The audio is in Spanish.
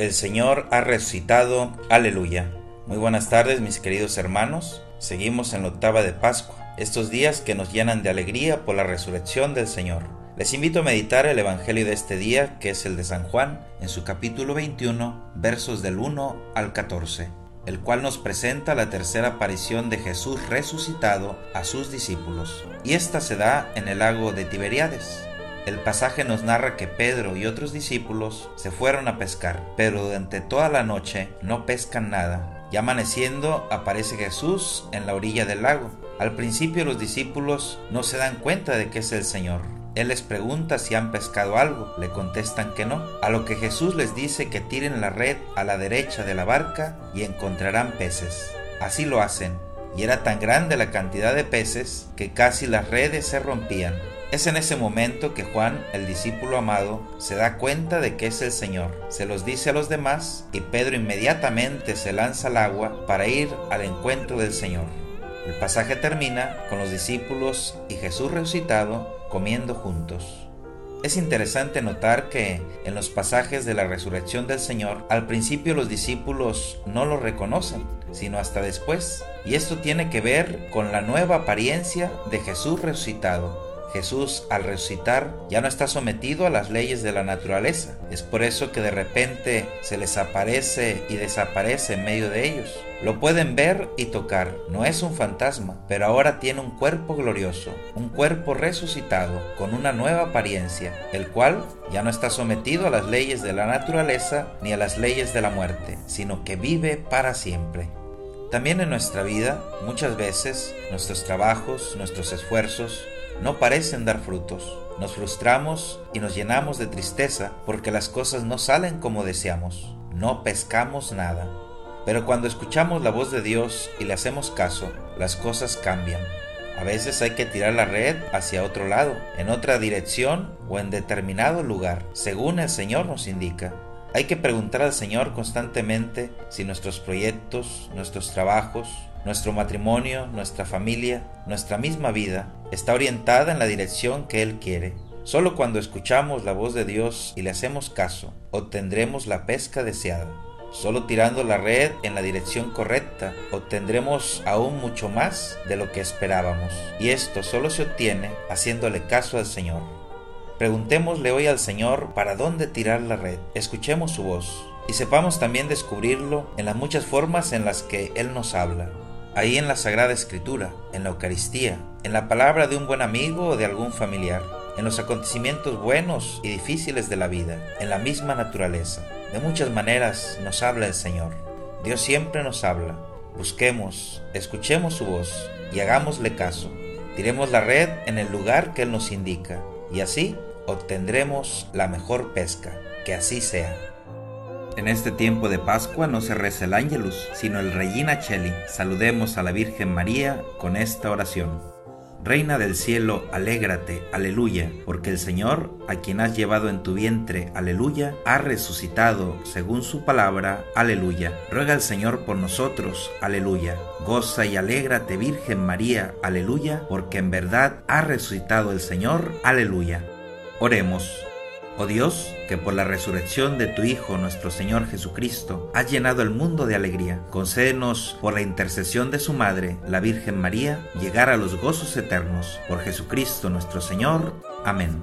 El Señor ha resucitado. Aleluya. Muy buenas tardes mis queridos hermanos. Seguimos en la octava de Pascua, estos días que nos llenan de alegría por la resurrección del Señor. Les invito a meditar el Evangelio de este día, que es el de San Juan, en su capítulo 21, versos del 1 al 14, el cual nos presenta la tercera aparición de Jesús resucitado a sus discípulos. Y esta se da en el lago de Tiberiades. El pasaje nos narra que Pedro y otros discípulos se fueron a pescar, pero durante toda la noche no pescan nada. Y amaneciendo aparece Jesús en la orilla del lago. Al principio los discípulos no se dan cuenta de que es el Señor. Él les pregunta si han pescado algo, le contestan que no, a lo que Jesús les dice que tiren la red a la derecha de la barca y encontrarán peces. Así lo hacen, y era tan grande la cantidad de peces que casi las redes se rompían. Es en ese momento que Juan, el discípulo amado, se da cuenta de que es el Señor. Se los dice a los demás y Pedro inmediatamente se lanza al agua para ir al encuentro del Señor. El pasaje termina con los discípulos y Jesús resucitado comiendo juntos. Es interesante notar que en los pasajes de la resurrección del Señor, al principio los discípulos no lo reconocen, sino hasta después. Y esto tiene que ver con la nueva apariencia de Jesús resucitado Jesús al resucitar ya no está sometido a las leyes de la naturaleza. Es por eso que de repente se les aparece y desaparece en medio de ellos. Lo pueden ver y tocar, no es un fantasma, pero ahora tiene un cuerpo glorioso, un cuerpo resucitado, con una nueva apariencia, el cual ya no está sometido a las leyes de la naturaleza ni a las leyes de la muerte, sino que vive para siempre. También en nuestra vida, muchas veces, nuestros trabajos, nuestros esfuerzos, no parecen dar frutos. Nos frustramos y nos llenamos de tristeza porque las cosas no salen como deseamos. No pescamos nada. Pero cuando escuchamos la voz de Dios y le hacemos caso, las cosas cambian. A veces hay que tirar la red hacia otro lado, en otra dirección o en determinado lugar, según el Señor nos indica. Hay que preguntar al Señor constantemente si nuestros proyectos, nuestros trabajos, nuestro matrimonio, nuestra familia, nuestra misma vida está orientada en la dirección que Él quiere. Solo cuando escuchamos la voz de Dios y le hacemos caso, obtendremos la pesca deseada. Solo tirando la red en la dirección correcta, obtendremos aún mucho más de lo que esperábamos. Y esto solo se obtiene haciéndole caso al Señor. Preguntémosle hoy al Señor para dónde tirar la red. Escuchemos su voz y sepamos también descubrirlo en las muchas formas en las que Él nos habla. Ahí en la Sagrada Escritura, en la Eucaristía, en la palabra de un buen amigo o de algún familiar, en los acontecimientos buenos y difíciles de la vida, en la misma naturaleza. De muchas maneras nos habla el Señor. Dios siempre nos habla. Busquemos, escuchemos su voz y hagámosle caso. Tiremos la red en el lugar que Él nos indica y así obtendremos la mejor pesca. Que así sea. En este tiempo de Pascua no se reza el Ángelus, sino el Regina Cheli. Saludemos a la Virgen María con esta oración. Reina del cielo, alégrate, aleluya, porque el Señor, a quien has llevado en tu vientre, aleluya, ha resucitado según su palabra, aleluya. Ruega al Señor por nosotros, aleluya. Goza y alégrate, Virgen María, aleluya, porque en verdad ha resucitado el Señor, aleluya. Oremos. Oh Dios, que por la resurrección de tu Hijo nuestro Señor Jesucristo has llenado el mundo de alegría, concédenos por la intercesión de su Madre, la Virgen María, llegar a los gozos eternos. Por Jesucristo nuestro Señor. Amén.